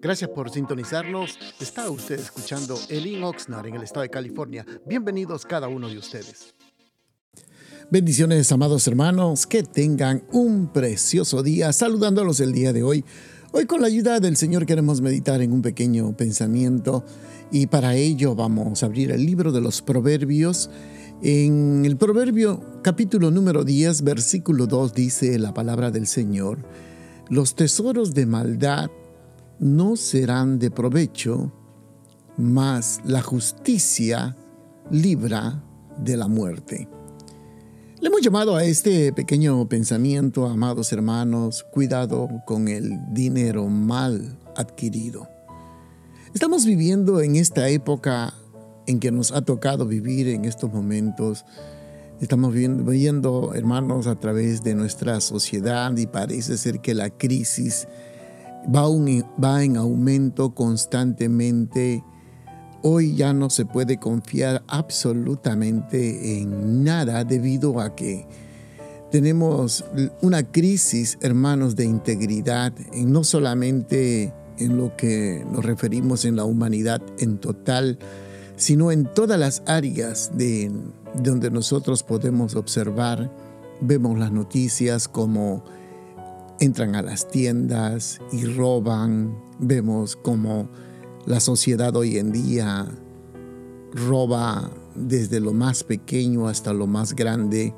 Gracias por sintonizarnos. Está usted escuchando Elin Oxnard en el estado de California. Bienvenidos cada uno de ustedes. Bendiciones, amados hermanos, que tengan un precioso día. Saludándolos el día de hoy. Hoy con la ayuda del Señor queremos meditar en un pequeño pensamiento y para ello vamos a abrir el libro de los Proverbios. En el Proverbio capítulo número 10, versículo 2 dice la palabra del Señor, los tesoros de maldad no serán de provecho, mas la justicia libra de la muerte. Le hemos llamado a este pequeño pensamiento, amados hermanos, cuidado con el dinero mal adquirido. Estamos viviendo en esta época en que nos ha tocado vivir en estos momentos. Estamos viendo, viendo, hermanos, a través de nuestra sociedad y parece ser que la crisis va, va en aumento constantemente. Hoy ya no se puede confiar absolutamente en nada debido a que tenemos una crisis, hermanos, de integridad, no solamente en lo que nos referimos en la humanidad en total, sino en todas las áreas de, donde nosotros podemos observar, vemos las noticias como entran a las tiendas y roban, vemos como la sociedad hoy en día roba desde lo más pequeño hasta lo más grande,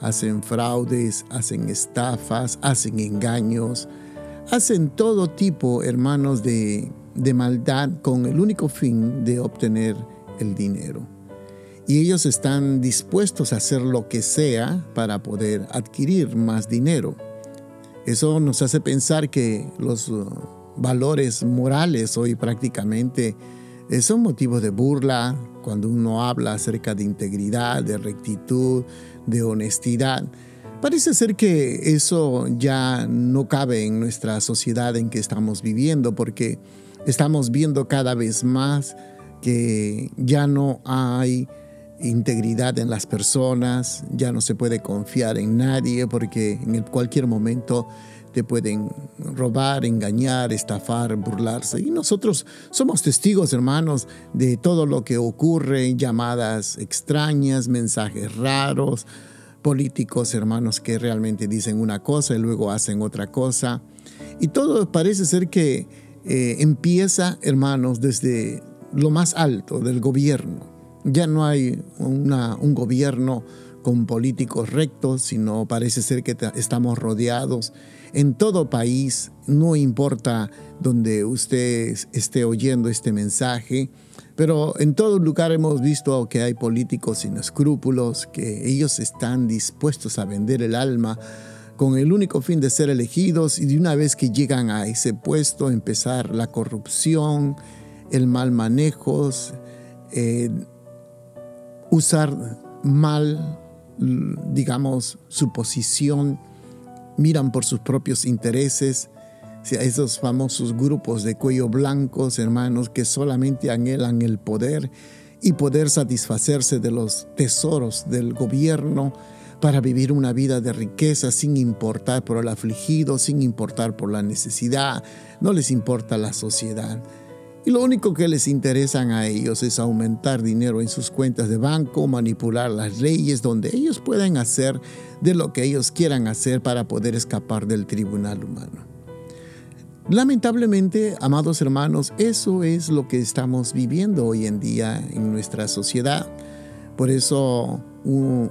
hacen fraudes, hacen estafas, hacen engaños, hacen todo tipo, hermanos, de, de maldad con el único fin de obtener el dinero. Y ellos están dispuestos a hacer lo que sea para poder adquirir más dinero. Eso nos hace pensar que los uh, valores morales hoy prácticamente eh, son motivos de burla cuando uno habla acerca de integridad, de rectitud, de honestidad. Parece ser que eso ya no cabe en nuestra sociedad en que estamos viviendo porque estamos viendo cada vez más que ya no hay integridad en las personas, ya no se puede confiar en nadie porque en cualquier momento te pueden robar, engañar, estafar, burlarse. Y nosotros somos testigos, hermanos, de todo lo que ocurre, llamadas extrañas, mensajes raros, políticos, hermanos, que realmente dicen una cosa y luego hacen otra cosa. Y todo parece ser que eh, empieza, hermanos, desde lo más alto del gobierno. Ya no hay un gobierno con políticos rectos, sino parece ser que estamos rodeados. En todo país, no importa donde usted esté oyendo este mensaje, pero en todo lugar hemos visto que hay políticos sin escrúpulos, que ellos están dispuestos a vender el alma con el único fin de ser elegidos y de una vez que llegan a ese puesto empezar la corrupción, el mal manejo, eh, usar mal, digamos, su posición, miran por sus propios intereses, esos famosos grupos de cuello blancos, hermanos, que solamente anhelan el poder y poder satisfacerse de los tesoros del gobierno para vivir una vida de riqueza sin importar por el afligido, sin importar por la necesidad, no les importa la sociedad. Y lo único que les interesan a ellos es aumentar dinero en sus cuentas de banco, manipular las leyes donde ellos pueden hacer de lo que ellos quieran hacer para poder escapar del tribunal humano. Lamentablemente, amados hermanos, eso es lo que estamos viviendo hoy en día en nuestra sociedad. Por eso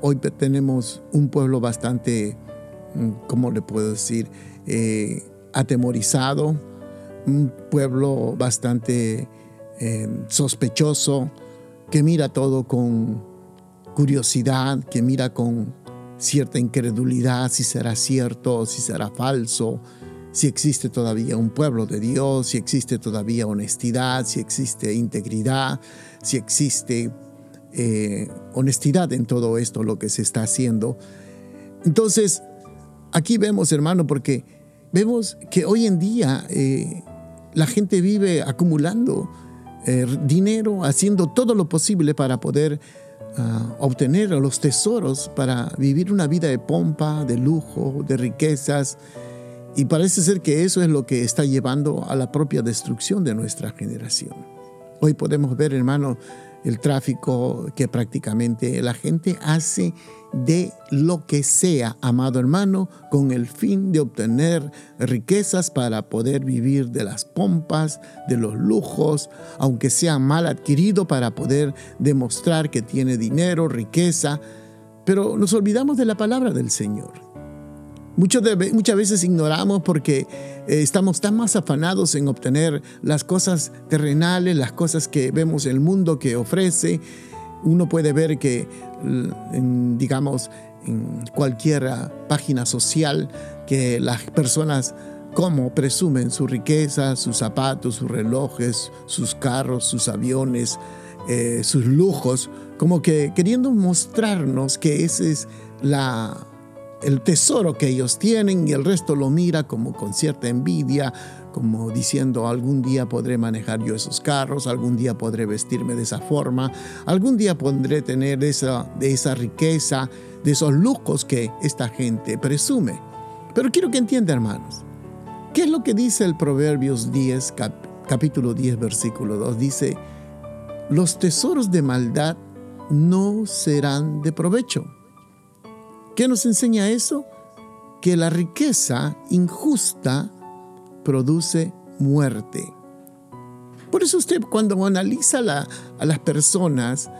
hoy tenemos un pueblo bastante, mm, ¿cómo le puedo decir?, eh, atemorizado, un pueblo bastante eh, sospechoso, que mira todo con curiosidad, que mira con cierta incredulidad si será cierto, si será falso, si existe todavía un pueblo de Dios, si existe todavía honestidad, si existe integridad, si existe eh, honestidad en todo esto, lo que se está haciendo. Entonces, aquí vemos, hermano, porque vemos que hoy en día eh, la gente vive acumulando eh, dinero, haciendo todo lo posible para poder ah, obtener los tesoros, para vivir una vida de pompa, de lujo, de riquezas Y parece ser que eso es lo que está llevando a la propia destrucción de nuestra generación. Hoy podemos ver, hermano, el tráfico que prácticamente la gente hace de lo que sea, amado hermano, con el fin de obtener riquezas para poder vivir de las pompas, de los lujos, aunque sea mal adquirido para poder demostrar que tiene dinero, riqueza, pero nos olvidamos de la palabra del Señor. Muchas veces ignoramos porque eh, estamos tan más afanados en obtener las cosas terrenales, las cosas que vemos el mundo que ofrece. Uno puede ver que, digamos, en cualquier página social, que las personas como presumen su riqueza, sus zapatos, sus relojes, sus carros, sus aviones, eh, sus lujos, como que queriendo mostrarnos que ese es la, el tesoro que ellos tienen y el resto lo mira como con cierta envidia, como diciendo algún día podré manejar yo esos carros, algún día podré vestirme de esa forma, algún día podré tener esa, de esa riqueza, de esos lujos que esta gente presume. Pero quiero que entienda, hermanos, ¿qué es lo que dice el Proverbios 10, capítulo 10, versículo 2? Dice, los tesoros de maldad no serán de provecho. ¿Qué nos enseña eso? Que la riqueza injusta produce muerte. Por eso usted cuando analiza a las personas,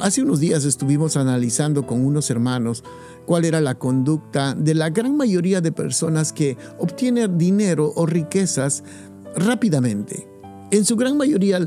hace unos días estuvimos analizando con unos hermanos cuál era la conducta de la gran mayoría de personas que obtienen dinero o riquezas rápidamente. En su gran mayoría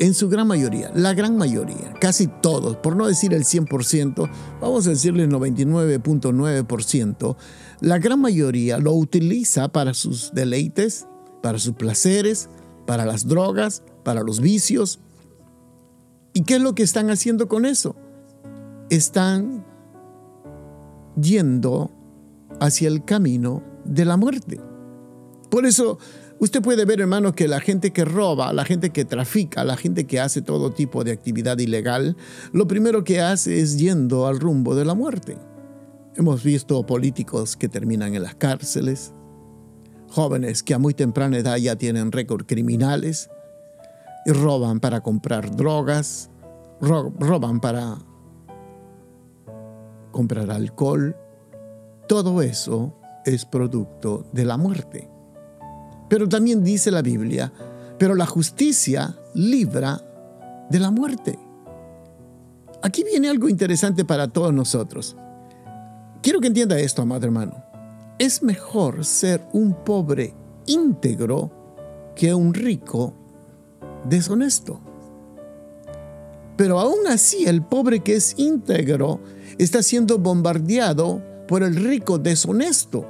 en su gran mayoría, la gran mayoría, casi todos, por no decir el 100%, vamos a decirle el 99.9%, la gran mayoría lo utiliza para sus deleites, para sus placeres, para las drogas, para los vicios. ¿Y qué es lo que están haciendo con eso? Están yendo hacia el camino de la muerte. Por eso Usted puede ver, hermano, que la gente que roba, la gente que trafica, la gente que hace todo tipo de actividad ilegal, lo primero que hace es yendo al rumbo de la muerte. Hemos visto políticos que terminan en las cárceles, jóvenes que a muy temprana edad ya tienen récord criminales y roban para comprar drogas, roban para comprar alcohol. Todo eso es producto de la muerte. Pero también dice la Biblia, pero la justicia libra de la muerte. Aquí viene algo interesante para todos nosotros. Quiero que entienda esto, amado hermano. Es mejor ser un pobre íntegro que un rico deshonesto. Pero aún así el pobre que es íntegro está siendo bombardeado por el rico deshonesto.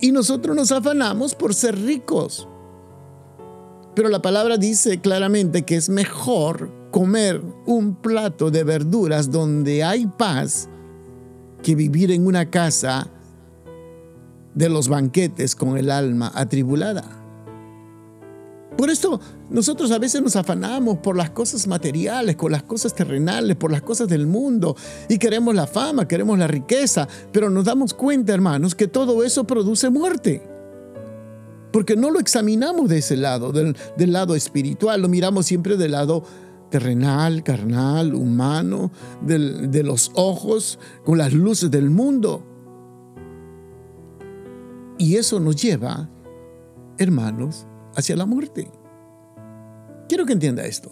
Y nosotros nos afanamos por ser ricos. Pero la palabra dice claramente que es mejor comer un plato de verduras donde hay paz que vivir en una casa de los banquetes con el alma atribulada. Por esto nosotros a veces nos afanamos por las cosas materiales, con las cosas terrenales, por las cosas del mundo y queremos la fama, queremos la riqueza, pero nos damos cuenta, hermanos, que todo eso produce muerte. Porque no lo examinamos de ese lado, del, lado espiritual, lo miramos siempre del lado terrenal, carnal, humano, de los ojos, con las luces del mundo. Y eso nos lleva, hermanos, hacia la muerte. Quiero que entienda esto.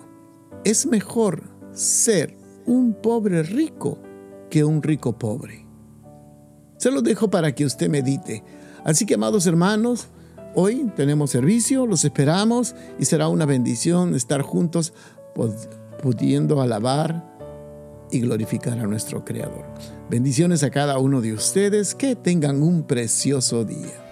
Es mejor ser un pobre rico que un rico pobre. Se lo dejo para que usted medite. Así que, amados hermanos, hoy tenemos servicio, los esperamos y será una bendición estar juntos pudiendo alabar y glorificar a nuestro Creador. Bendiciones a cada uno de ustedes, que tengan un precioso día.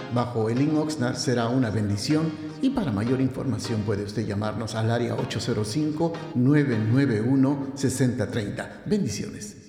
bajo el Oxnard será una bendición y para mayor información puede usted llamarnos al área 805-991-6030. Bendiciones.